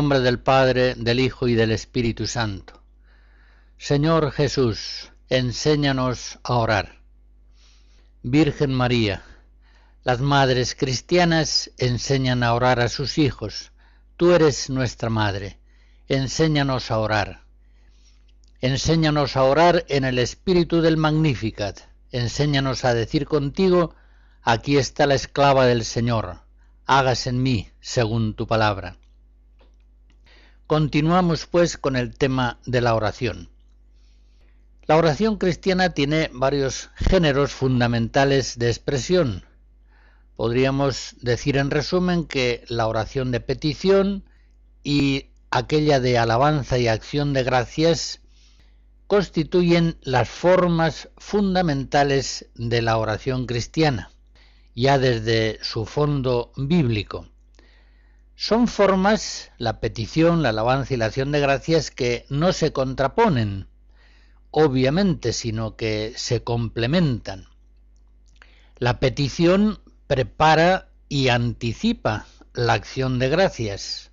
Nombre del Padre, del Hijo y del Espíritu Santo. Señor Jesús, enséñanos a orar. Virgen María, las madres cristianas enseñan a orar a sus hijos. Tú eres nuestra madre. Enséñanos a orar. Enséñanos a orar en el espíritu del Magnificat. Enséñanos a decir contigo, aquí está la esclava del Señor. Hagas en mí según tu palabra. Continuamos pues con el tema de la oración. La oración cristiana tiene varios géneros fundamentales de expresión. Podríamos decir en resumen que la oración de petición y aquella de alabanza y acción de gracias constituyen las formas fundamentales de la oración cristiana, ya desde su fondo bíblico. Son formas, la petición, la alabanza y la acción de gracias, que no se contraponen, obviamente, sino que se complementan. La petición prepara y anticipa la acción de gracias.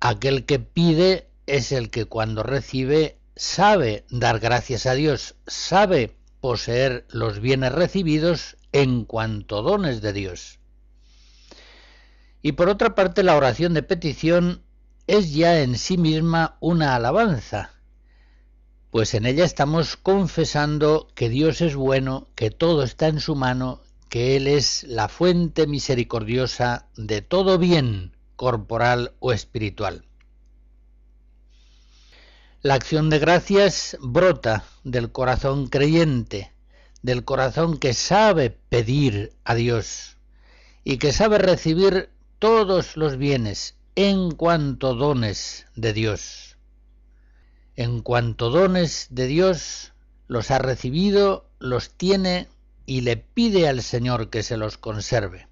Aquel que pide es el que cuando recibe sabe dar gracias a Dios, sabe poseer los bienes recibidos en cuanto dones de Dios. Y por otra parte, la oración de petición es ya en sí misma una alabanza, pues en ella estamos confesando que Dios es bueno, que todo está en su mano, que Él es la fuente misericordiosa de todo bien, corporal o espiritual. La acción de gracias brota del corazón creyente, del corazón que sabe pedir a Dios y que sabe recibir todos los bienes en cuanto dones de Dios. En cuanto dones de Dios los ha recibido, los tiene y le pide al Señor que se los conserve.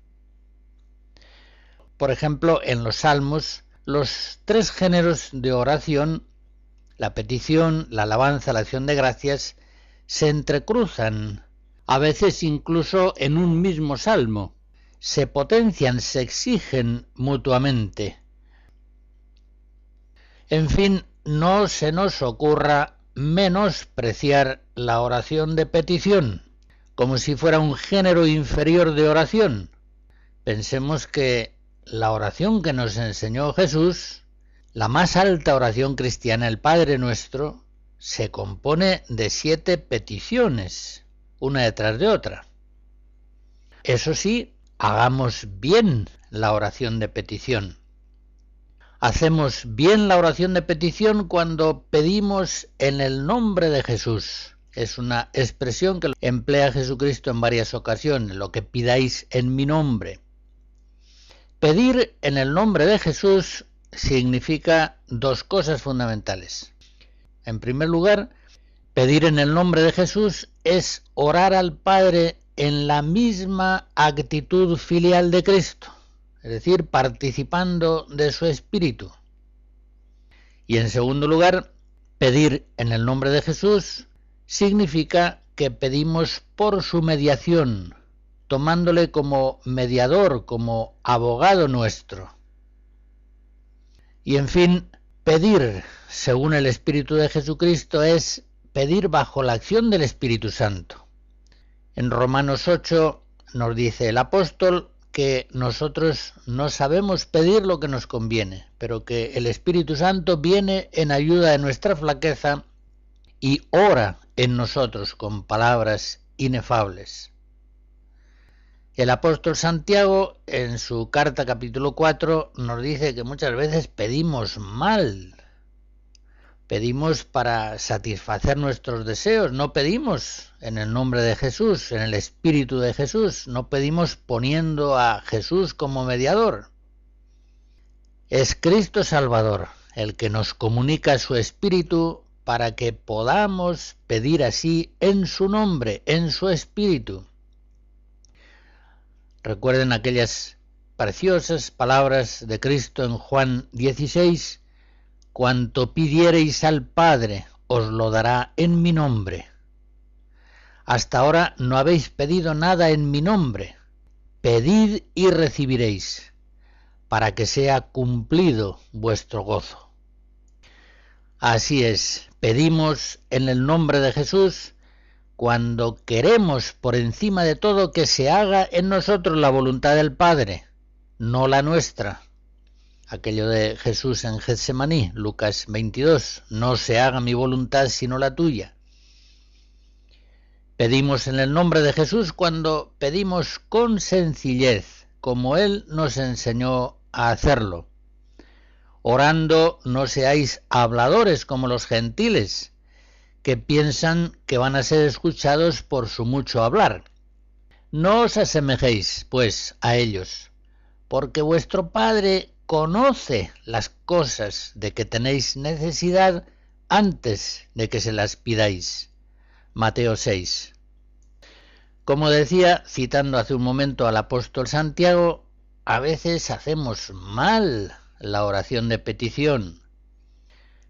Por ejemplo, en los salmos, los tres géneros de oración, la petición, la alabanza, la acción de gracias, se entrecruzan, a veces incluso en un mismo salmo, se potencian, se exigen mutuamente. En fin, no se nos ocurra menospreciar la oración de petición, como si fuera un género inferior de oración. Pensemos que la oración que nos enseñó Jesús, la más alta oración cristiana, el Padre nuestro, se compone de siete peticiones, una detrás de otra. Eso sí, hagamos bien la oración de petición. Hacemos bien la oración de petición cuando pedimos en el nombre de Jesús. Es una expresión que emplea Jesucristo en varias ocasiones, lo que pidáis en mi nombre. Pedir en el nombre de Jesús significa dos cosas fundamentales. En primer lugar, pedir en el nombre de Jesús es orar al Padre en la misma actitud filial de Cristo, es decir, participando de su espíritu. Y en segundo lugar, pedir en el nombre de Jesús significa que pedimos por su mediación, tomándole como mediador, como abogado nuestro. Y en fin, pedir según el Espíritu de Jesucristo es pedir bajo la acción del Espíritu Santo. En Romanos 8 nos dice el apóstol que nosotros no sabemos pedir lo que nos conviene, pero que el Espíritu Santo viene en ayuda de nuestra flaqueza y ora en nosotros con palabras inefables. El apóstol Santiago en su carta capítulo 4 nos dice que muchas veces pedimos mal, pedimos para satisfacer nuestros deseos, no pedimos en el nombre de Jesús, en el Espíritu de Jesús, no pedimos poniendo a Jesús como mediador. Es Cristo Salvador el que nos comunica su espíritu para que podamos pedir así en su nombre, en su espíritu. Recuerden aquellas preciosas palabras de Cristo en Juan 16, cuanto pidiereis al Padre, os lo dará en mi nombre. Hasta ahora no habéis pedido nada en mi nombre. Pedid y recibiréis, para que sea cumplido vuestro gozo. Así es, pedimos en el nombre de Jesús cuando queremos por encima de todo que se haga en nosotros la voluntad del Padre, no la nuestra. Aquello de Jesús en Getsemaní, Lucas 22, no se haga mi voluntad sino la tuya. Pedimos en el nombre de Jesús cuando pedimos con sencillez, como Él nos enseñó a hacerlo. Orando no seáis habladores como los gentiles, que piensan que van a ser escuchados por su mucho hablar. No os asemejéis, pues, a ellos, porque vuestro Padre conoce las cosas de que tenéis necesidad antes de que se las pidáis. Mateo 6. Como decía, citando hace un momento al apóstol Santiago, a veces hacemos mal la oración de petición.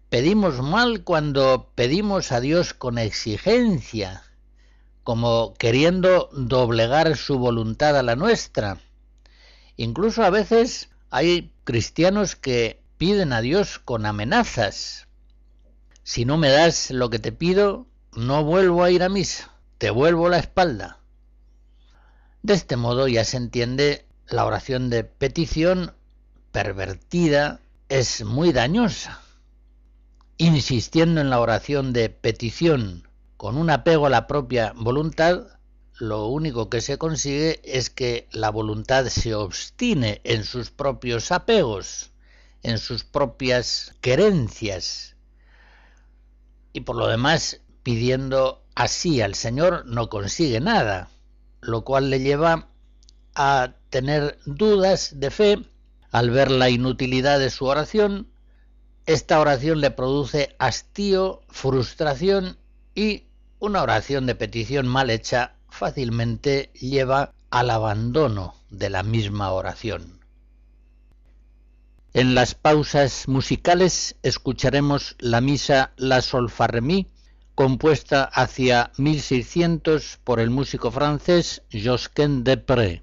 Pedimos mal cuando pedimos a Dios con exigencia, como queriendo doblegar su voluntad a la nuestra. Incluso a veces hay cristianos que piden a Dios con amenazas. Si no me das lo que te pido, no vuelvo a ir a misa, te vuelvo la espalda. De este modo ya se entiende la oración de petición pervertida es muy dañosa. Insistiendo en la oración de petición con un apego a la propia voluntad, lo único que se consigue es que la voluntad se obstine en sus propios apegos, en sus propias querencias. Y por lo demás, pidiendo así al Señor no consigue nada, lo cual le lleva a tener dudas de fe al ver la inutilidad de su oración. Esta oración le produce hastío, frustración y una oración de petición mal hecha fácilmente lleva al abandono de la misma oración. En las pausas musicales escucharemos la misa La Solfarremí, compuesta hacia 1600 por el músico francés Josquin Depré.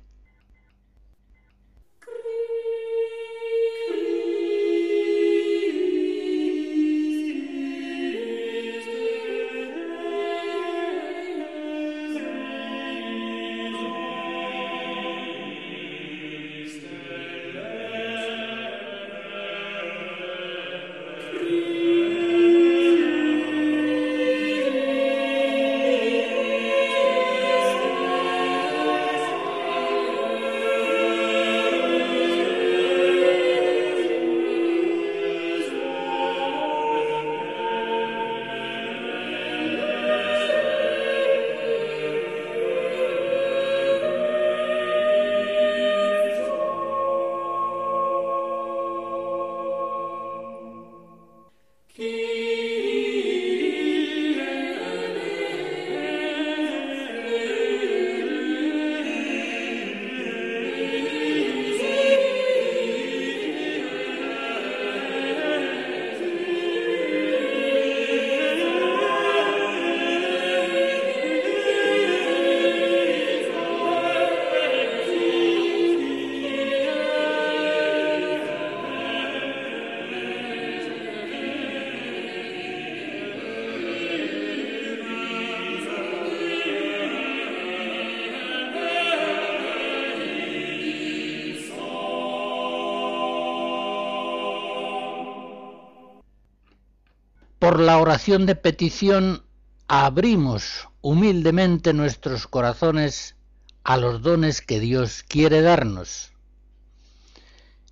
Por la oración de petición abrimos humildemente nuestros corazones a los dones que Dios quiere darnos.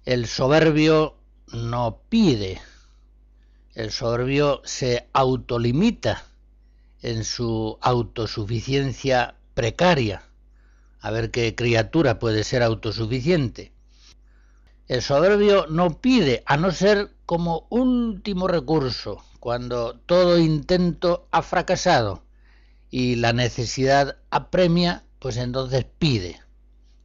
El soberbio no pide, el soberbio se autolimita en su autosuficiencia precaria. A ver qué criatura puede ser autosuficiente. El soberbio no pide, a no ser como último recurso, cuando todo intento ha fracasado y la necesidad apremia, pues entonces pide.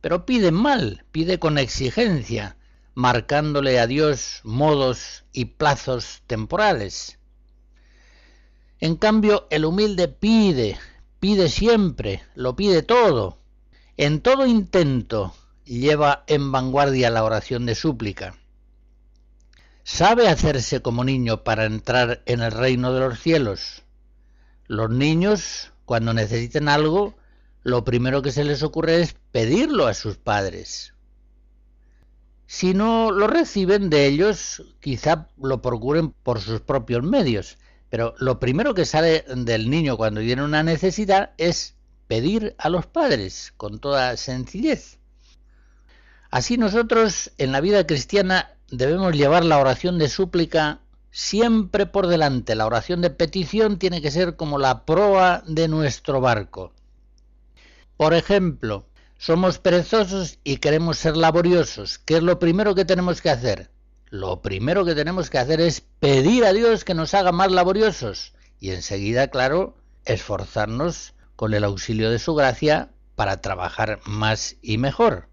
Pero pide mal, pide con exigencia, marcándole a Dios modos y plazos temporales. En cambio, el humilde pide, pide siempre, lo pide todo. En todo intento lleva en vanguardia la oración de súplica. Sabe hacerse como niño para entrar en el reino de los cielos. Los niños, cuando necesiten algo, lo primero que se les ocurre es pedirlo a sus padres. Si no lo reciben de ellos, quizá lo procuren por sus propios medios, pero lo primero que sale del niño cuando tiene una necesidad es pedir a los padres con toda sencillez. Así nosotros en la vida cristiana debemos llevar la oración de súplica siempre por delante. La oración de petición tiene que ser como la proa de nuestro barco. Por ejemplo, somos perezosos y queremos ser laboriosos. ¿Qué es lo primero que tenemos que hacer? Lo primero que tenemos que hacer es pedir a Dios que nos haga más laboriosos y enseguida, claro, esforzarnos con el auxilio de su gracia para trabajar más y mejor.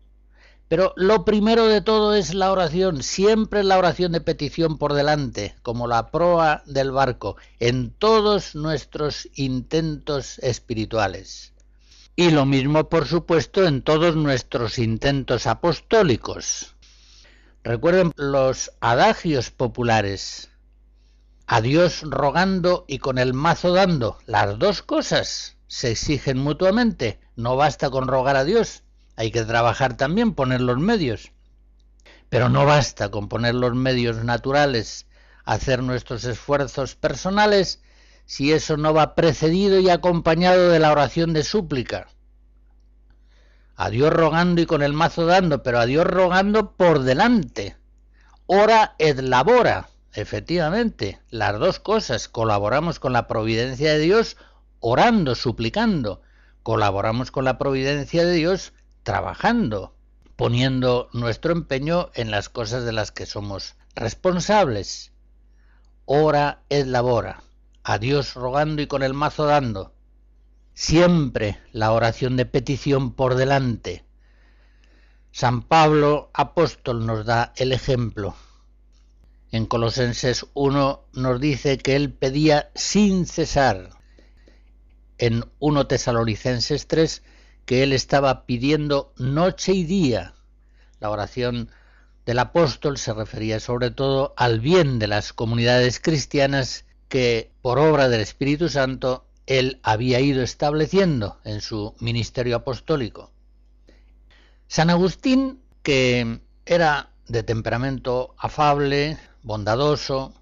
Pero lo primero de todo es la oración, siempre la oración de petición por delante, como la proa del barco, en todos nuestros intentos espirituales. Y lo mismo, por supuesto, en todos nuestros intentos apostólicos. Recuerden los adagios populares. A Dios rogando y con el mazo dando. Las dos cosas se exigen mutuamente. No basta con rogar a Dios. Hay que trabajar también, poner los medios. Pero no basta con poner los medios naturales, hacer nuestros esfuerzos personales si eso no va precedido y acompañado de la oración de súplica. A Dios rogando y con el mazo dando, pero a Dios rogando por delante. Ora et labora. Efectivamente, las dos cosas. Colaboramos con la providencia de Dios orando, suplicando. Colaboramos con la providencia de Dios trabajando, poniendo nuestro empeño en las cosas de las que somos responsables. Ora et labora a Dios rogando y con el mazo dando. Siempre la oración de petición por delante. San Pablo apóstol nos da el ejemplo. En Colosenses 1 nos dice que él pedía sin cesar. En 1 Tesalonicenses 3 que él estaba pidiendo noche y día. La oración del apóstol se refería sobre todo al bien de las comunidades cristianas que por obra del Espíritu Santo él había ido estableciendo en su ministerio apostólico. San Agustín, que era de temperamento afable, bondadoso,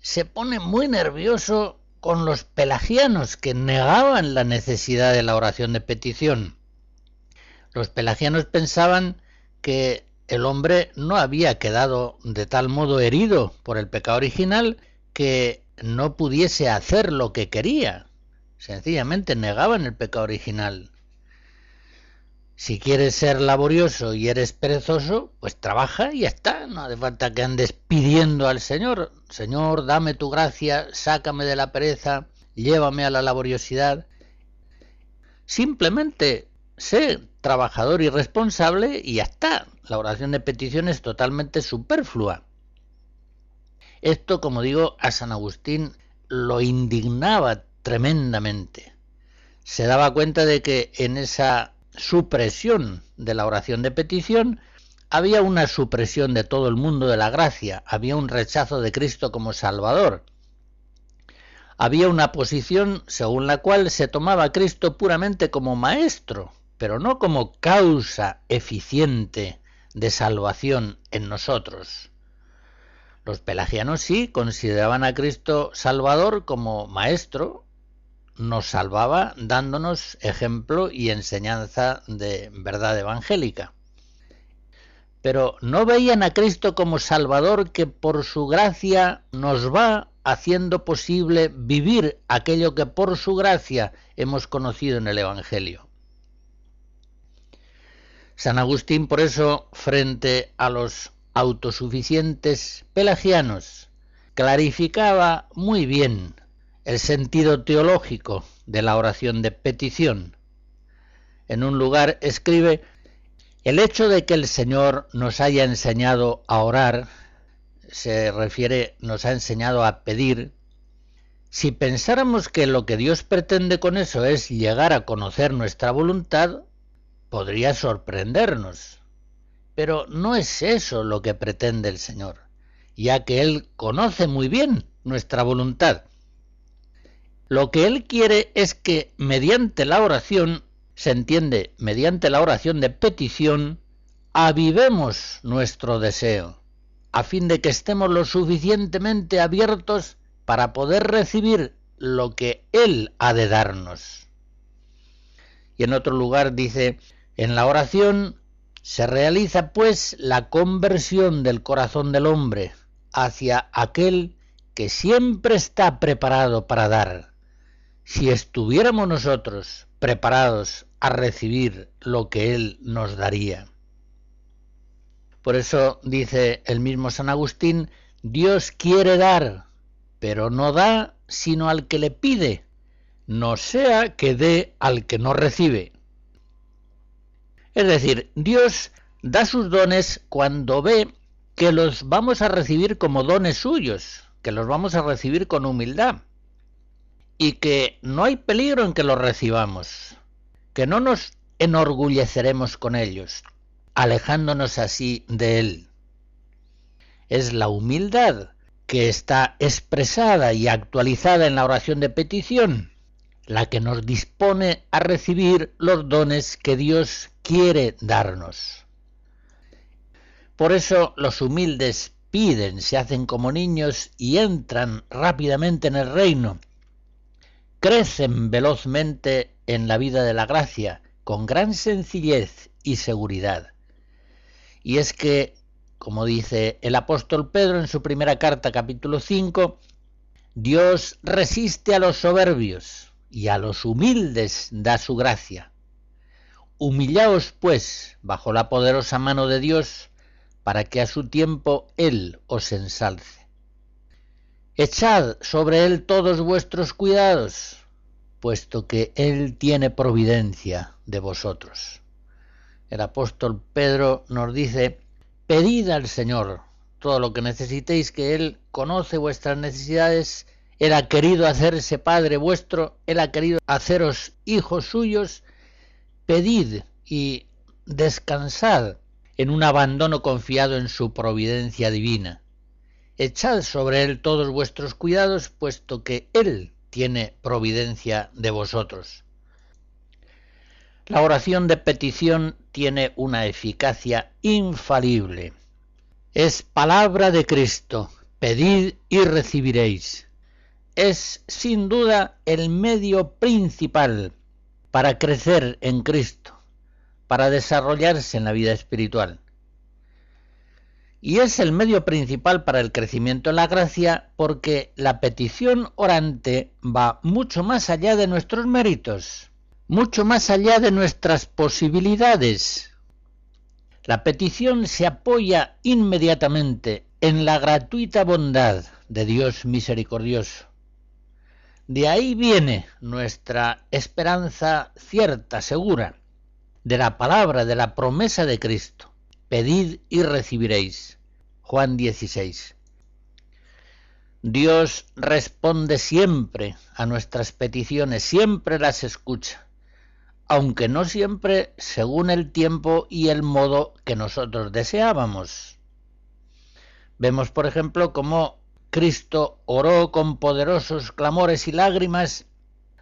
se pone muy nervioso con los pelagianos que negaban la necesidad de la oración de petición. Los pelagianos pensaban que el hombre no había quedado de tal modo herido por el pecado original que no pudiese hacer lo que quería. Sencillamente negaban el pecado original. Si quieres ser laborioso y eres perezoso, pues trabaja y ya está. No hace falta que andes pidiendo al Señor, Señor, dame tu gracia, sácame de la pereza, llévame a la laboriosidad. Simplemente sé trabajador y responsable y ya está. La oración de petición es totalmente superflua. Esto, como digo, a San Agustín lo indignaba tremendamente. Se daba cuenta de que en esa supresión de la oración de petición había una supresión de todo el mundo de la gracia, había un rechazo de Cristo como Salvador. Había una posición según la cual se tomaba a Cristo puramente como maestro, pero no como causa eficiente de salvación en nosotros. Los pelagianos sí consideraban a Cristo Salvador como Maestro, nos salvaba dándonos ejemplo y enseñanza de verdad evangélica. Pero no veían a Cristo como Salvador que por su gracia nos va haciendo posible vivir aquello que por su gracia hemos conocido en el Evangelio. San Agustín, por eso, frente a los autosuficientes pelagianos, clarificaba muy bien el sentido teológico de la oración de petición. En un lugar escribe, el hecho de que el Señor nos haya enseñado a orar, se refiere, nos ha enseñado a pedir, si pensáramos que lo que Dios pretende con eso es llegar a conocer nuestra voluntad, podría sorprendernos. Pero no es eso lo que pretende el Señor, ya que Él conoce muy bien nuestra voluntad. Lo que Él quiere es que mediante la oración, se entiende mediante la oración de petición, avivemos nuestro deseo, a fin de que estemos lo suficientemente abiertos para poder recibir lo que Él ha de darnos. Y en otro lugar dice, en la oración se realiza pues la conversión del corazón del hombre hacia aquel que siempre está preparado para dar. Si estuviéramos nosotros preparados a recibir lo que Él nos daría. Por eso dice el mismo San Agustín, Dios quiere dar, pero no da sino al que le pide, no sea que dé al que no recibe. Es decir, Dios da sus dones cuando ve que los vamos a recibir como dones suyos, que los vamos a recibir con humildad y que no hay peligro en que los recibamos, que no nos enorgulleceremos con ellos, alejándonos así de Él. Es la humildad que está expresada y actualizada en la oración de petición, la que nos dispone a recibir los dones que Dios quiere darnos. Por eso los humildes piden, se hacen como niños y entran rápidamente en el reino. Crecen velozmente en la vida de la gracia, con gran sencillez y seguridad. Y es que como dice el apóstol Pedro en su primera carta capítulo 5, Dios resiste a los soberbios y a los humildes da su gracia. Humillaos pues bajo la poderosa mano de Dios, para que a su tiempo Él os ensalce. Echad sobre Él todos vuestros cuidados, puesto que Él tiene providencia de vosotros. El apóstol Pedro nos dice, Pedid al Señor todo lo que necesitéis, que Él conoce vuestras necesidades, Él ha querido hacerse Padre vuestro, Él ha querido haceros hijos suyos, pedid y descansad en un abandono confiado en su providencia divina. Echad sobre Él todos vuestros cuidados, puesto que Él tiene providencia de vosotros. La oración de petición tiene una eficacia infalible. Es palabra de Cristo, pedid y recibiréis. Es sin duda el medio principal para crecer en Cristo, para desarrollarse en la vida espiritual. Y es el medio principal para el crecimiento en la gracia porque la petición orante va mucho más allá de nuestros méritos mucho más allá de nuestras posibilidades. La petición se apoya inmediatamente en la gratuita bondad de Dios misericordioso. De ahí viene nuestra esperanza cierta, segura, de la palabra, de la promesa de Cristo. Pedid y recibiréis. Juan 16. Dios responde siempre a nuestras peticiones, siempre las escucha aunque no siempre según el tiempo y el modo que nosotros deseábamos. Vemos, por ejemplo, cómo Cristo oró con poderosos clamores y lágrimas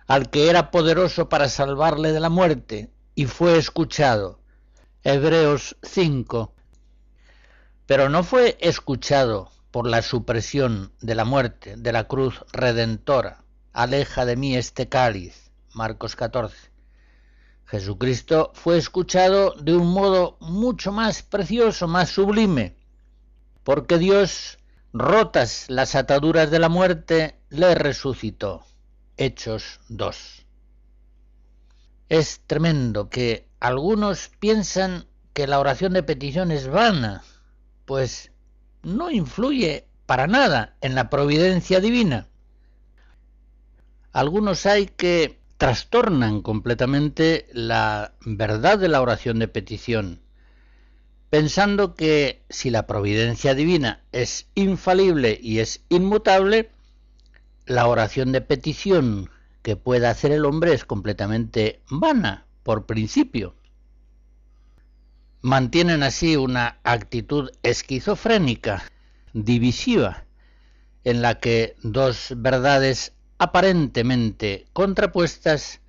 al que era poderoso para salvarle de la muerte, y fue escuchado. Hebreos 5. Pero no fue escuchado por la supresión de la muerte, de la cruz redentora. Aleja de mí este cáliz. Marcos 14 Jesucristo fue escuchado de un modo mucho más precioso, más sublime, porque Dios, rotas las ataduras de la muerte, le resucitó. Hechos 2. Es tremendo que algunos piensan que la oración de petición es vana, pues no influye para nada en la providencia divina. Algunos hay que trastornan completamente la verdad de la oración de petición, pensando que si la providencia divina es infalible y es inmutable, la oración de petición que pueda hacer el hombre es completamente vana, por principio. Mantienen así una actitud esquizofrénica, divisiva, en la que dos verdades aparentemente contrapuestas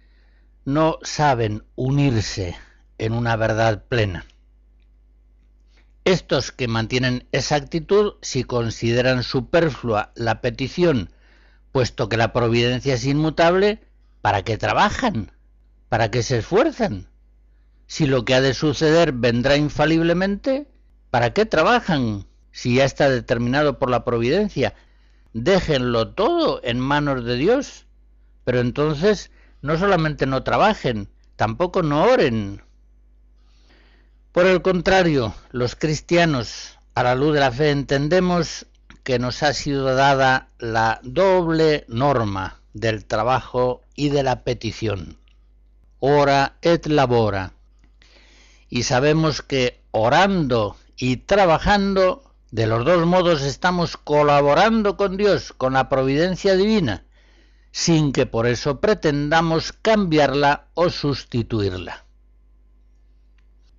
no saben unirse en una verdad plena. Estos que mantienen esa actitud, si consideran superflua la petición, puesto que la providencia es inmutable, ¿para qué trabajan? ¿Para qué se esfuerzan? Si lo que ha de suceder vendrá infaliblemente, ¿para qué trabajan? Si ya está determinado por la providencia, déjenlo todo en manos de Dios. Pero entonces no solamente no trabajen, tampoco no oren. Por el contrario, los cristianos, a la luz de la fe, entendemos que nos ha sido dada la doble norma del trabajo y de la petición. Ora et labora. Y sabemos que orando y trabajando de los dos modos estamos colaborando con Dios, con la providencia divina, sin que por eso pretendamos cambiarla o sustituirla.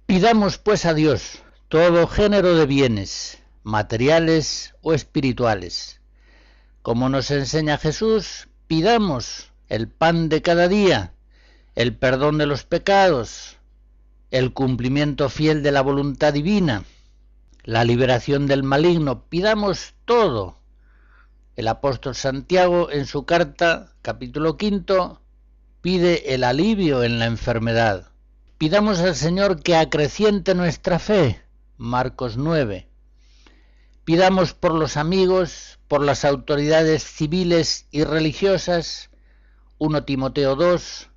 Pidamos pues a Dios todo género de bienes, materiales o espirituales. Como nos enseña Jesús, pidamos el pan de cada día, el perdón de los pecados, el cumplimiento fiel de la voluntad divina, la liberación del maligno, pidamos todo. El apóstol Santiago en su carta, capítulo quinto, pide el alivio en la enfermedad. Pidamos al Señor que acreciente nuestra fe. Marcos 9. Pidamos por los amigos, por las autoridades civiles y religiosas. 1 Timoteo 2.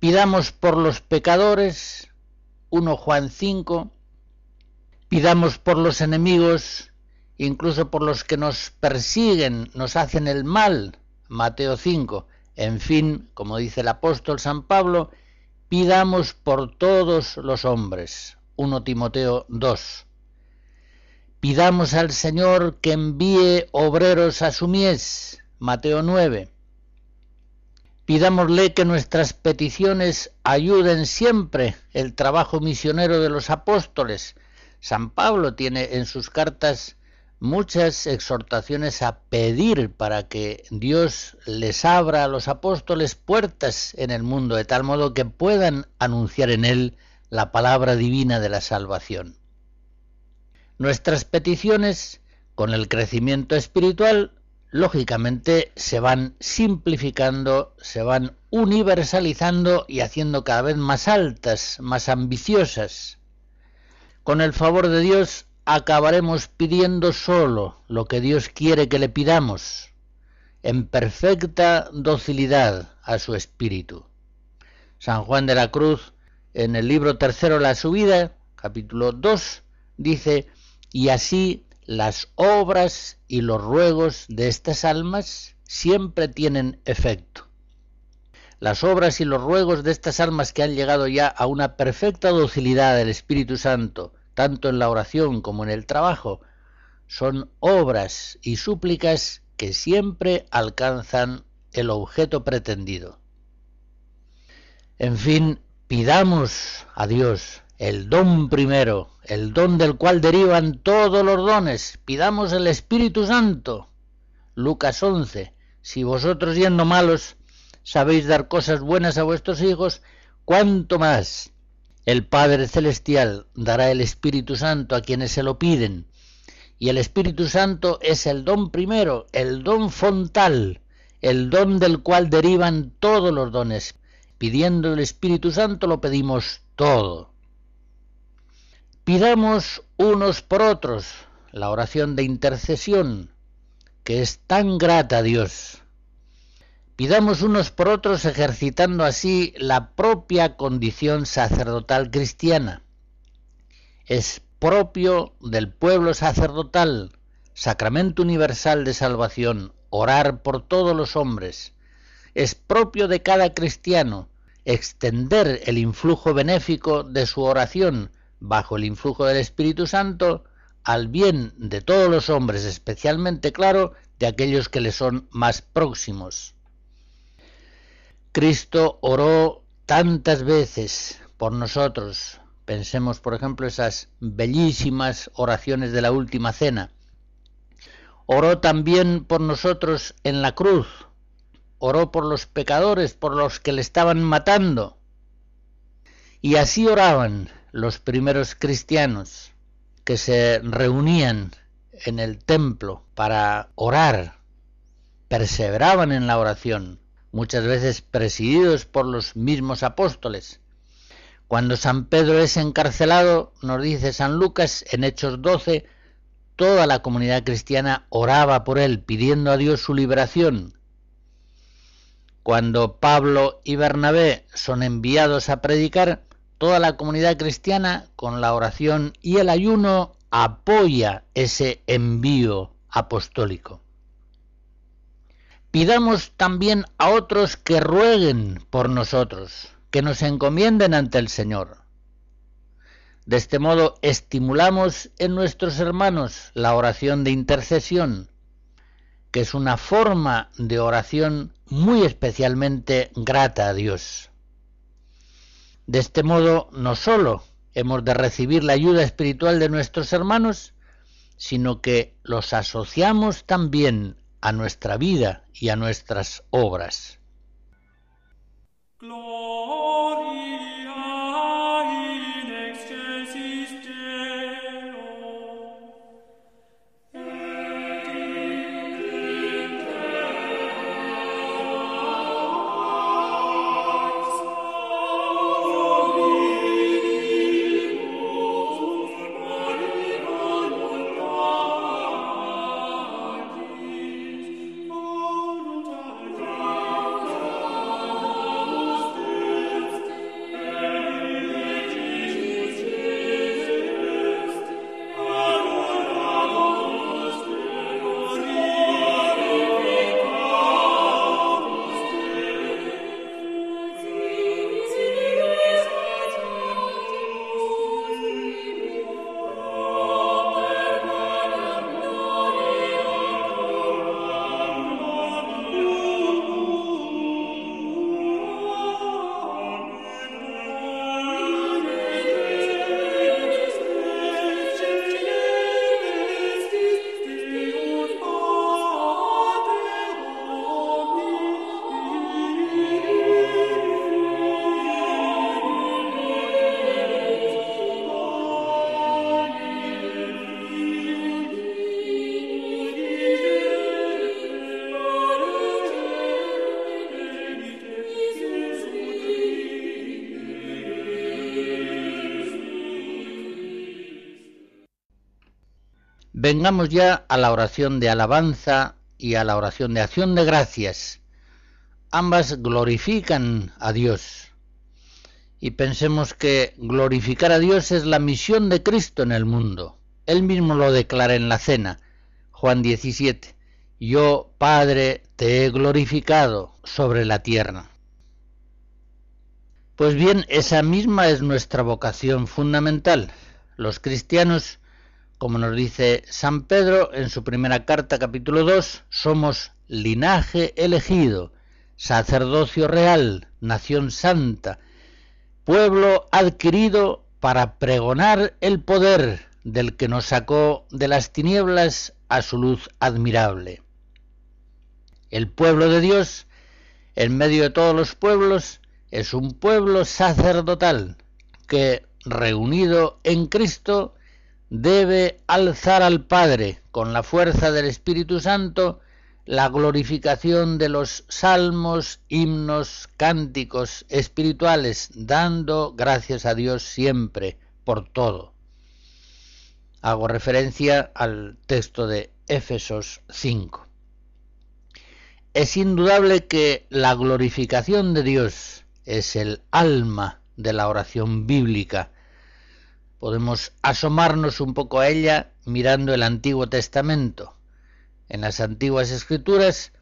Pidamos por los pecadores. 1 Juan 5 Pidamos por los enemigos, incluso por los que nos persiguen, nos hacen el mal. Mateo 5. En fin, como dice el apóstol San Pablo, pidamos por todos los hombres. 1 Timoteo 2. Pidamos al Señor que envíe obreros a su mies. Mateo 9. Pidámosle que nuestras peticiones ayuden siempre el trabajo misionero de los apóstoles, San Pablo tiene en sus cartas muchas exhortaciones a pedir para que Dios les abra a los apóstoles puertas en el mundo de tal modo que puedan anunciar en él la palabra divina de la salvación. Nuestras peticiones, con el crecimiento espiritual, lógicamente se van simplificando, se van universalizando y haciendo cada vez más altas, más ambiciosas. Con el favor de Dios acabaremos pidiendo solo lo que Dios quiere que le pidamos, en perfecta docilidad a su espíritu. San Juan de la Cruz, en el libro tercero La Subida, capítulo 2, dice, y así las obras y los ruegos de estas almas siempre tienen efecto. Las obras y los ruegos de estas almas que han llegado ya a una perfecta docilidad del Espíritu Santo, tanto en la oración como en el trabajo, son obras y súplicas que siempre alcanzan el objeto pretendido. En fin, pidamos a Dios el don primero, el don del cual derivan todos los dones, pidamos el Espíritu Santo. Lucas 11, si vosotros yendo malos sabéis dar cosas buenas a vuestros hijos, cuánto más el Padre Celestial dará el Espíritu Santo a quienes se lo piden. Y el Espíritu Santo es el don primero, el don fontal, el don del cual derivan todos los dones. Pidiendo el Espíritu Santo lo pedimos todo. Pidamos unos por otros la oración de intercesión, que es tan grata a Dios. Pidamos unos por otros ejercitando así la propia condición sacerdotal cristiana. Es propio del pueblo sacerdotal, sacramento universal de salvación, orar por todos los hombres. Es propio de cada cristiano extender el influjo benéfico de su oración bajo el influjo del Espíritu Santo al bien de todos los hombres, especialmente, claro, de aquellos que le son más próximos. Cristo oró tantas veces por nosotros. Pensemos, por ejemplo, esas bellísimas oraciones de la última cena. Oró también por nosotros en la cruz. Oró por los pecadores, por los que le estaban matando. Y así oraban los primeros cristianos que se reunían en el templo para orar, perseveraban en la oración, muchas veces presididos por los mismos apóstoles. Cuando San Pedro es encarcelado, nos dice San Lucas en Hechos 12, toda la comunidad cristiana oraba por él, pidiendo a Dios su liberación. Cuando Pablo y Bernabé son enviados a predicar, toda la comunidad cristiana, con la oración y el ayuno, apoya ese envío apostólico. Pidamos también a otros que rueguen por nosotros, que nos encomienden ante el Señor. De este modo estimulamos en nuestros hermanos la oración de intercesión, que es una forma de oración muy especialmente grata a Dios. De este modo, no sólo hemos de recibir la ayuda espiritual de nuestros hermanos, sino que los asociamos también a nuestra vida y a nuestras obras. Vengamos ya a la oración de alabanza y a la oración de acción de gracias. Ambas glorifican a Dios. Y pensemos que glorificar a Dios es la misión de Cristo en el mundo. Él mismo lo declara en la cena, Juan 17. Yo, Padre, te he glorificado sobre la tierra. Pues bien, esa misma es nuestra vocación fundamental. Los cristianos como nos dice San Pedro en su primera carta capítulo 2, somos linaje elegido, sacerdocio real, nación santa, pueblo adquirido para pregonar el poder del que nos sacó de las tinieblas a su luz admirable. El pueblo de Dios, en medio de todos los pueblos, es un pueblo sacerdotal que, reunido en Cristo, debe alzar al Padre con la fuerza del Espíritu Santo la glorificación de los salmos, himnos, cánticos espirituales, dando gracias a Dios siempre por todo. Hago referencia al texto de Éfesos 5. Es indudable que la glorificación de Dios es el alma de la oración bíblica, podemos asomarnos un poco a ella mirando el Antiguo Testamento. En las antiguas escrituras,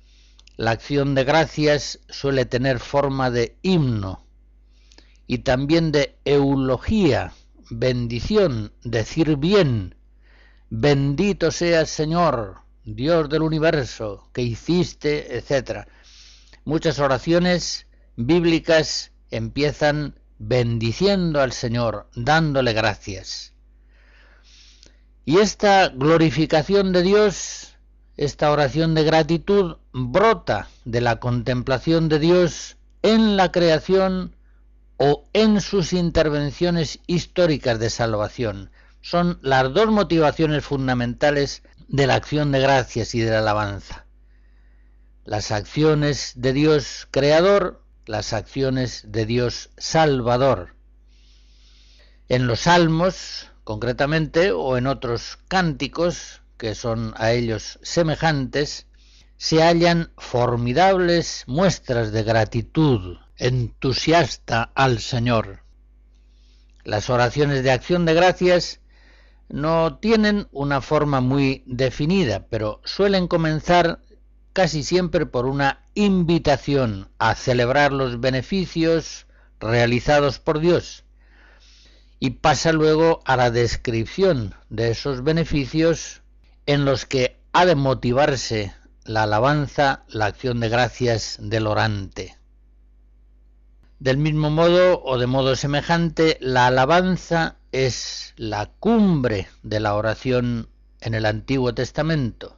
la acción de gracias suele tener forma de himno y también de eulogía, bendición, decir bien, bendito seas Señor, Dios del universo, que hiciste, etc. Muchas oraciones bíblicas empiezan bendiciendo al Señor, dándole gracias. Y esta glorificación de Dios, esta oración de gratitud, brota de la contemplación de Dios en la creación o en sus intervenciones históricas de salvación. Son las dos motivaciones fundamentales de la acción de gracias y de la alabanza. Las acciones de Dios creador las acciones de Dios Salvador. En los salmos, concretamente, o en otros cánticos que son a ellos semejantes, se hallan formidables muestras de gratitud entusiasta al Señor. Las oraciones de acción de gracias no tienen una forma muy definida, pero suelen comenzar casi siempre por una invitación a celebrar los beneficios realizados por Dios y pasa luego a la descripción de esos beneficios en los que ha de motivarse la alabanza, la acción de gracias del orante. Del mismo modo o de modo semejante, la alabanza es la cumbre de la oración en el Antiguo Testamento.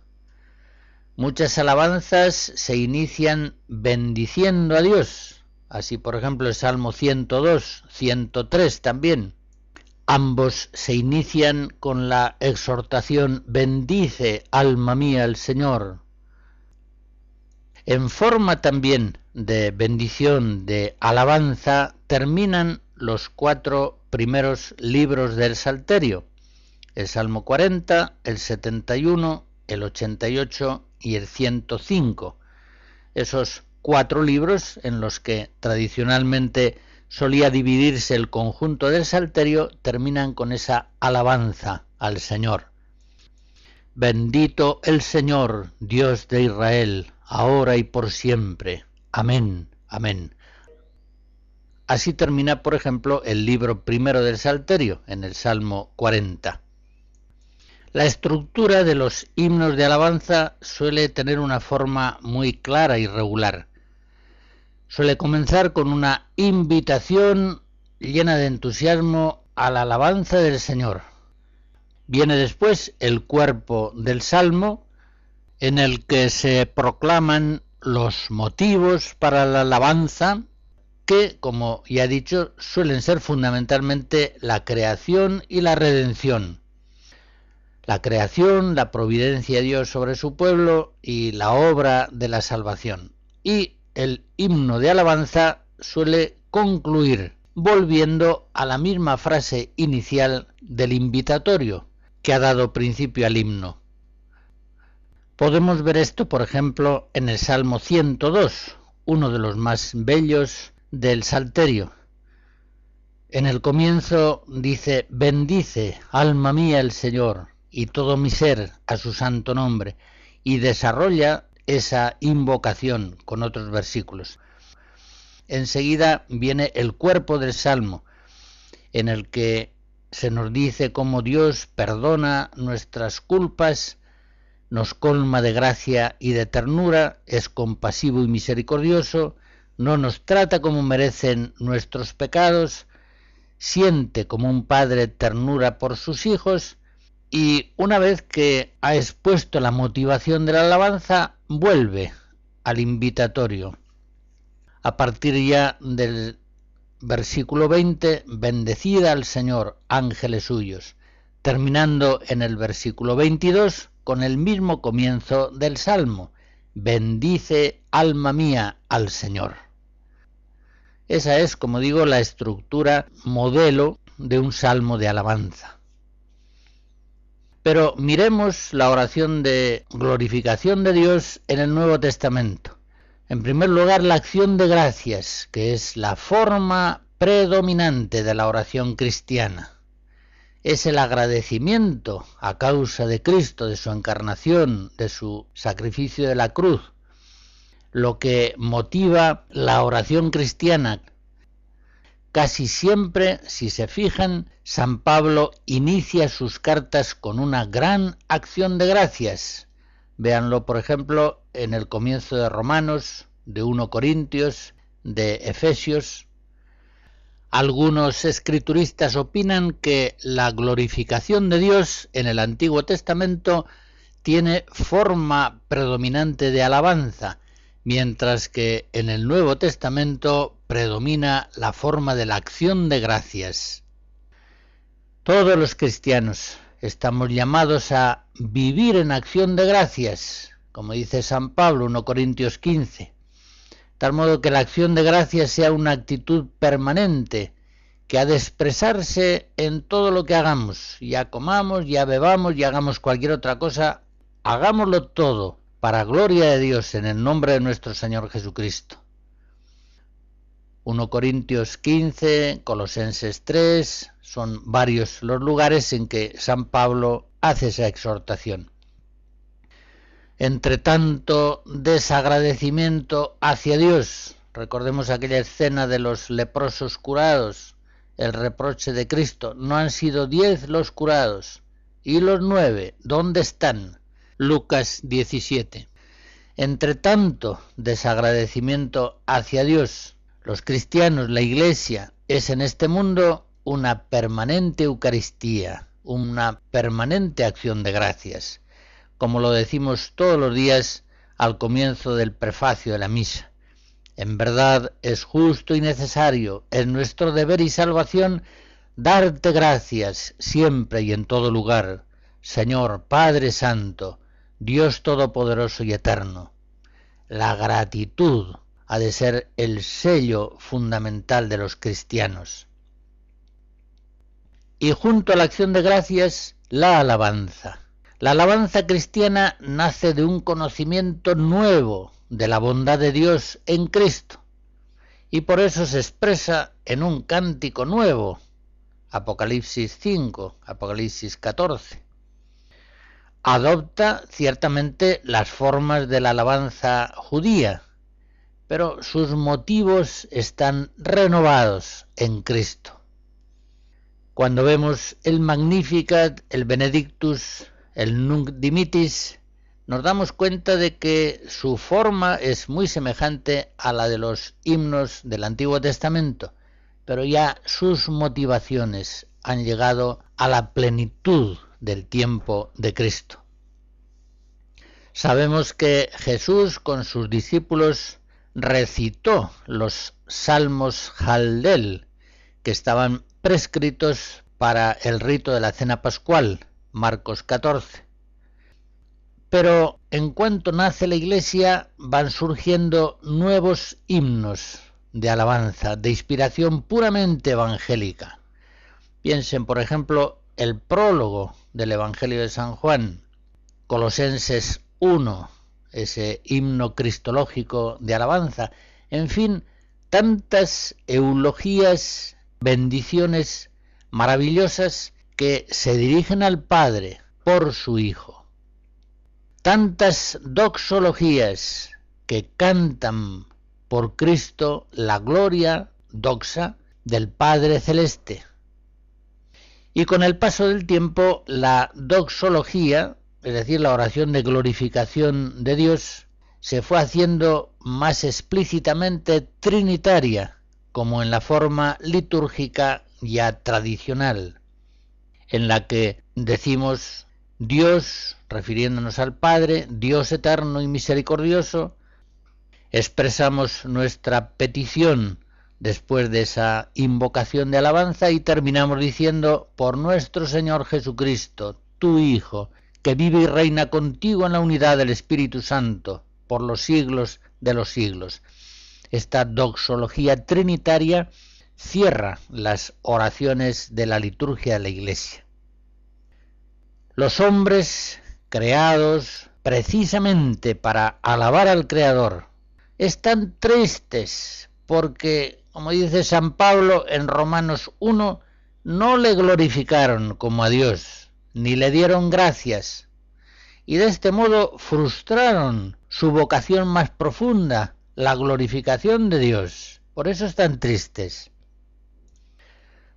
Muchas alabanzas se inician bendiciendo a Dios. Así, por ejemplo, el Salmo 102, 103 también. Ambos se inician con la exhortación Bendice, alma mía, al Señor. En forma también de bendición, de alabanza, terminan los cuatro primeros libros del Salterio. El Salmo 40, el 71, el 88 y el 105. Esos cuatro libros en los que tradicionalmente solía dividirse el conjunto del Salterio terminan con esa alabanza al Señor. Bendito el Señor, Dios de Israel, ahora y por siempre. Amén, amén. Así termina, por ejemplo, el libro primero del Salterio, en el Salmo 40. La estructura de los himnos de alabanza suele tener una forma muy clara y regular. Suele comenzar con una invitación llena de entusiasmo a la alabanza del Señor. Viene después el cuerpo del Salmo, en el que se proclaman los motivos para la alabanza, que, como ya he dicho, suelen ser fundamentalmente la creación y la redención la creación, la providencia de Dios sobre su pueblo y la obra de la salvación. Y el himno de alabanza suele concluir volviendo a la misma frase inicial del invitatorio que ha dado principio al himno. Podemos ver esto, por ejemplo, en el Salmo 102, uno de los más bellos del Salterio. En el comienzo dice, bendice, alma mía, el Señor, y todo mi ser a su santo nombre y desarrolla esa invocación con otros versículos. Enseguida viene el cuerpo del Salmo, en el que se nos dice cómo Dios perdona nuestras culpas, nos colma de gracia y de ternura, es compasivo y misericordioso, no nos trata como merecen nuestros pecados, siente como un padre ternura por sus hijos, y una vez que ha expuesto la motivación de la alabanza, vuelve al invitatorio. A partir ya del versículo 20, bendecida al Señor, ángeles suyos, terminando en el versículo 22 con el mismo comienzo del Salmo, bendice alma mía al Señor. Esa es, como digo, la estructura modelo de un salmo de alabanza. Pero miremos la oración de glorificación de Dios en el Nuevo Testamento. En primer lugar, la acción de gracias, que es la forma predominante de la oración cristiana. es el agradecimiento a causa de Cristo, de su encarnación, de su sacrificio de la cruz, lo que motiva la oración cristiana. Casi siempre, si se fijan, San Pablo inicia sus cartas con una gran acción de gracias. Véanlo, por ejemplo, en el comienzo de Romanos, de 1 Corintios, de Efesios. Algunos escrituristas opinan que la glorificación de Dios en el Antiguo Testamento tiene forma predominante de alabanza, mientras que en el Nuevo Testamento predomina la forma de la acción de gracias. Todos los cristianos estamos llamados a vivir en acción de gracias, como dice San Pablo 1 Corintios 15, tal modo que la acción de gracias sea una actitud permanente, que ha de expresarse en todo lo que hagamos, ya comamos, ya bebamos, ya hagamos cualquier otra cosa, hagámoslo todo para gloria de Dios en el nombre de nuestro Señor Jesucristo. 1 Corintios 15, Colosenses 3, son varios los lugares en que San Pablo hace esa exhortación. Entre tanto desagradecimiento hacia Dios, recordemos aquella escena de los leprosos curados, el reproche de Cristo, no han sido diez los curados, y los nueve, ¿dónde están? Lucas 17. Entre tanto desagradecimiento hacia Dios, los cristianos, la Iglesia, es en este mundo una permanente Eucaristía, una permanente acción de gracias, como lo decimos todos los días al comienzo del prefacio de la misa. En verdad es justo y necesario, es nuestro deber y salvación, darte gracias siempre y en todo lugar, Señor Padre Santo, Dios Todopoderoso y Eterno. La gratitud ha de ser el sello fundamental de los cristianos. Y junto a la acción de gracias, la alabanza. La alabanza cristiana nace de un conocimiento nuevo de la bondad de Dios en Cristo, y por eso se expresa en un cántico nuevo, Apocalipsis 5, Apocalipsis 14 adopta ciertamente las formas de la alabanza judía, pero sus motivos están renovados en Cristo. Cuando vemos el Magnificat, el Benedictus, el Nunc Dimitis, nos damos cuenta de que su forma es muy semejante a la de los himnos del Antiguo Testamento, pero ya sus motivaciones han llegado a la plenitud del tiempo de Cristo. Sabemos que Jesús con sus discípulos recitó los salmos Haldel, que estaban prescritos para el rito de la cena pascual, Marcos 14. Pero en cuanto nace la iglesia van surgiendo nuevos himnos de alabanza, de inspiración puramente evangélica. Piensen, por ejemplo, el prólogo del Evangelio de San Juan, Colosenses 1, ese himno cristológico de alabanza, en fin, tantas eulogías, bendiciones maravillosas que se dirigen al Padre por su Hijo. Tantas doxologías que cantan por Cristo la gloria doxa del Padre Celeste. Y con el paso del tiempo, la doxología, es decir, la oración de glorificación de Dios, se fue haciendo más explícitamente trinitaria, como en la forma litúrgica ya tradicional, en la que decimos Dios, refiriéndonos al Padre, Dios eterno y misericordioso, expresamos nuestra petición después de esa invocación de alabanza y terminamos diciendo, por nuestro Señor Jesucristo, tu Hijo, que vive y reina contigo en la unidad del Espíritu Santo, por los siglos de los siglos. Esta doxología trinitaria cierra las oraciones de la liturgia de la Iglesia. Los hombres creados precisamente para alabar al Creador están tristes porque como dice San Pablo en Romanos 1, no le glorificaron como a Dios, ni le dieron gracias, y de este modo frustraron su vocación más profunda, la glorificación de Dios. Por eso están tristes.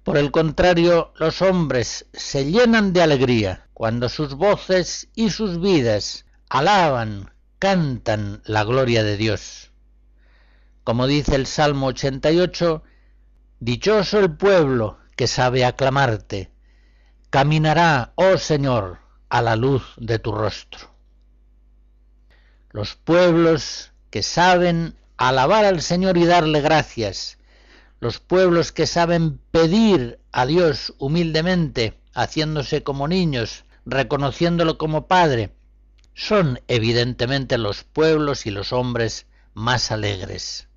Por el contrario, los hombres se llenan de alegría cuando sus voces y sus vidas alaban, cantan la gloria de Dios. Como dice el Salmo 88, Dichoso el pueblo que sabe aclamarte, caminará, oh Señor, a la luz de tu rostro. Los pueblos que saben alabar al Señor y darle gracias, los pueblos que saben pedir a Dios humildemente, haciéndose como niños, reconociéndolo como Padre, son evidentemente los pueblos y los hombres más alegres.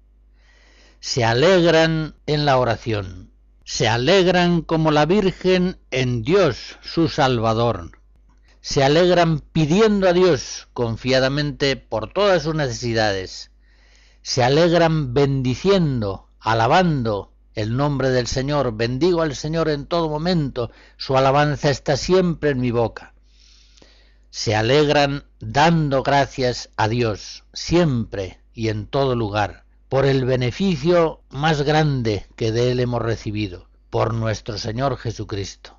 Se alegran en la oración, se alegran como la Virgen en Dios su Salvador, se alegran pidiendo a Dios confiadamente por todas sus necesidades, se alegran bendiciendo alabando el nombre del Señor, bendigo al Señor en todo momento, su alabanza está siempre en mi boca. Se alegran dando gracias a Dios, siempre y en todo lugar, por el beneficio más grande que de Él hemos recibido, por nuestro Señor Jesucristo.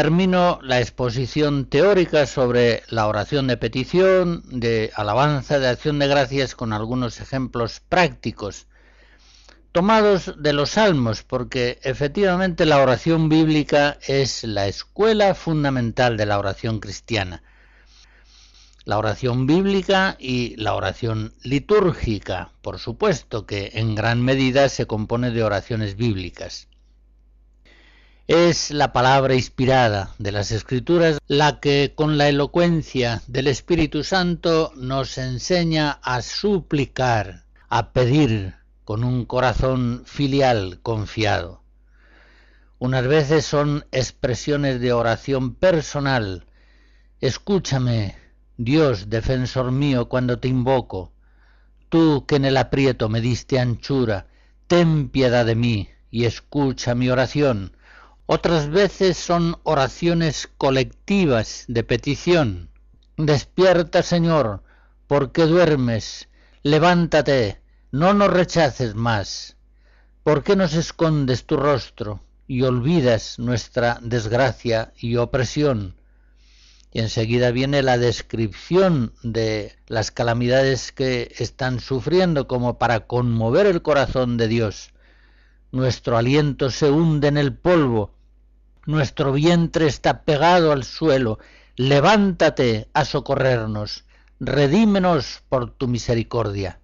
Termino la exposición teórica sobre la oración de petición, de alabanza, de acción de gracias con algunos ejemplos prácticos tomados de los salmos, porque efectivamente la oración bíblica es la escuela fundamental de la oración cristiana. La oración bíblica y la oración litúrgica, por supuesto que en gran medida se compone de oraciones bíblicas. Es la palabra inspirada de las Escrituras la que con la elocuencia del Espíritu Santo nos enseña a suplicar, a pedir con un corazón filial confiado. Unas veces son expresiones de oración personal. Escúchame, Dios, defensor mío, cuando te invoco. Tú que en el aprieto me diste anchura, ten piedad de mí y escucha mi oración otras veces son oraciones colectivas de petición. Despierta, Señor, porque duermes. Levántate, no nos rechaces más. ¿Por qué nos escondes tu rostro y olvidas nuestra desgracia y opresión? Y enseguida viene la descripción de las calamidades que están sufriendo como para conmover el corazón de Dios. Nuestro aliento se hunde en el polvo nuestro vientre está pegado al suelo, levántate a socorrernos, redímenos por tu misericordia.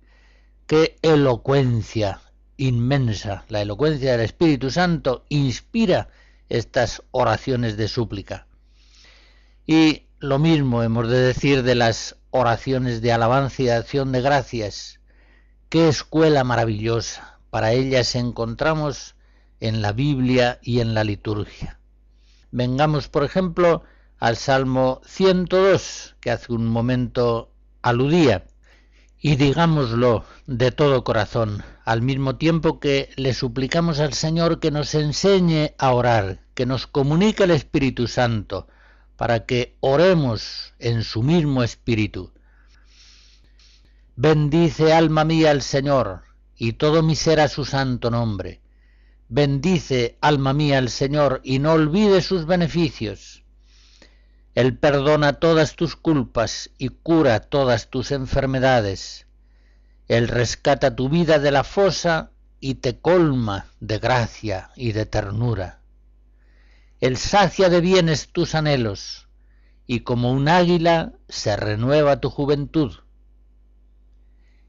Qué elocuencia inmensa, la elocuencia del Espíritu Santo inspira estas oraciones de súplica. Y lo mismo hemos de decir de las oraciones de alabanza y de acción de gracias. Qué escuela maravillosa. Para ellas encontramos en la Biblia y en la liturgia. Vengamos, por ejemplo, al Salmo 102, que hace un momento aludía, y digámoslo de todo corazón, al mismo tiempo que le suplicamos al Señor que nos enseñe a orar, que nos comunique el Espíritu Santo, para que oremos en su mismo espíritu. Bendice alma mía al Señor, y todo mi ser a su santo nombre. Bendice alma mía al Señor, y no olvide sus beneficios. Él perdona todas tus culpas y cura todas tus enfermedades. Él rescata tu vida de la fosa y te colma de gracia y de ternura. Él sacia de bienes tus anhelos, y como un águila se renueva tu juventud.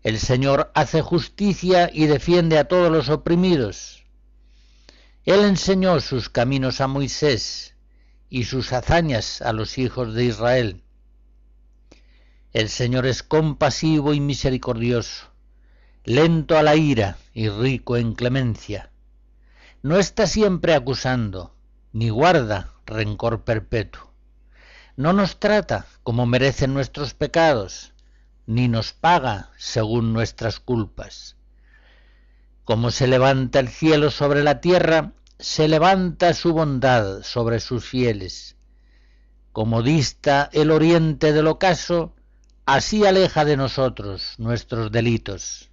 El Señor hace justicia y defiende a todos los oprimidos. Él enseñó sus caminos a Moisés y sus hazañas a los hijos de Israel. El Señor es compasivo y misericordioso, lento a la ira y rico en clemencia. No está siempre acusando, ni guarda rencor perpetuo. No nos trata como merecen nuestros pecados, ni nos paga según nuestras culpas. Como se levanta el cielo sobre la tierra, se levanta su bondad sobre sus fieles. Como dista el oriente del ocaso, así aleja de nosotros nuestros delitos.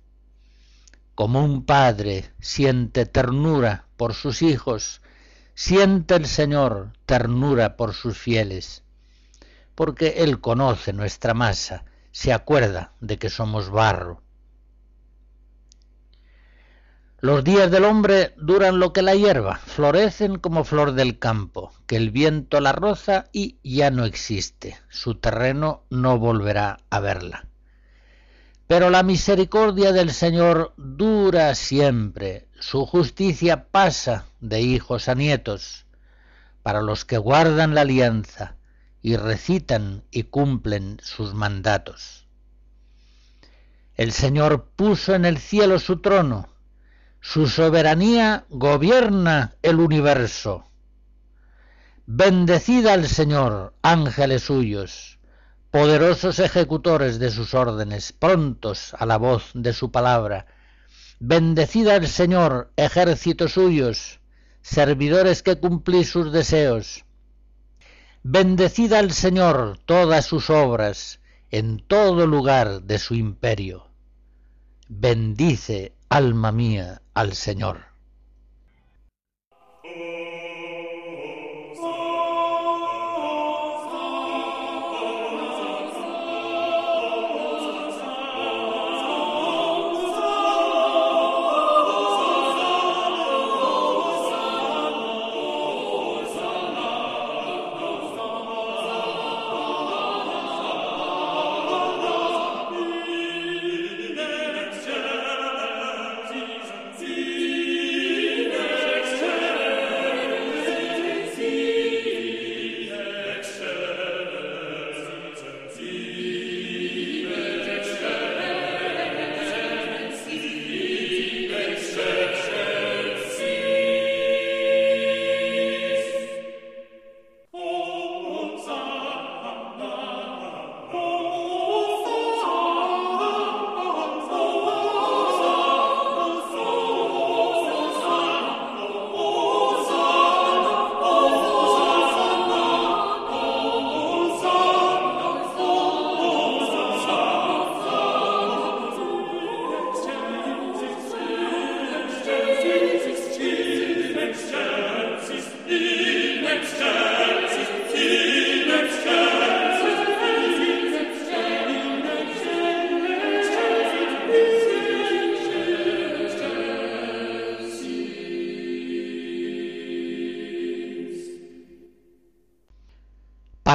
Como un padre siente ternura por sus hijos, siente el Señor ternura por sus fieles, porque Él conoce nuestra masa, se acuerda de que somos barro. Los días del hombre duran lo que la hierba, florecen como flor del campo, que el viento la roza y ya no existe, su terreno no volverá a verla. Pero la misericordia del Señor dura siempre, su justicia pasa de hijos a nietos, para los que guardan la alianza y recitan y cumplen sus mandatos. El Señor puso en el cielo su trono, su soberanía gobierna el universo. Bendecida al Señor, ángeles suyos, poderosos ejecutores de sus órdenes, prontos a la voz de su palabra. Bendecida al Señor, ejércitos suyos, servidores que cumplís sus deseos. Bendecida al Señor todas sus obras, en todo lugar de su imperio. Bendice alma mía, al Señor.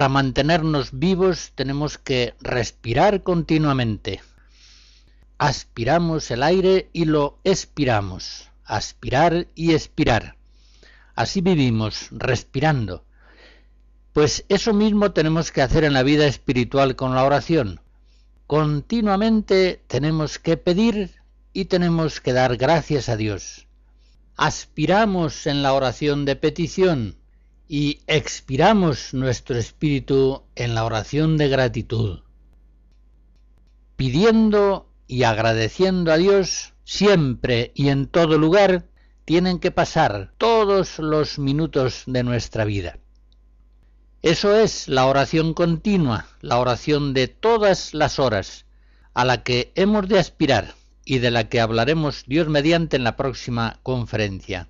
Mantenernos vivos tenemos que respirar continuamente. Aspiramos el aire y lo expiramos. Aspirar y expirar. Así vivimos, respirando. Pues eso mismo tenemos que hacer en la vida espiritual con la oración. continuamente tenemos que pedir y tenemos que dar gracias a Dios. Aspiramos en la oración de petición y expiramos nuestro espíritu en la oración de gratitud. Pidiendo y agradeciendo a Dios siempre y en todo lugar tienen que pasar todos los minutos de nuestra vida. Eso es la oración continua, la oración de todas las horas, a la que hemos de aspirar y de la que hablaremos Dios mediante en la próxima conferencia.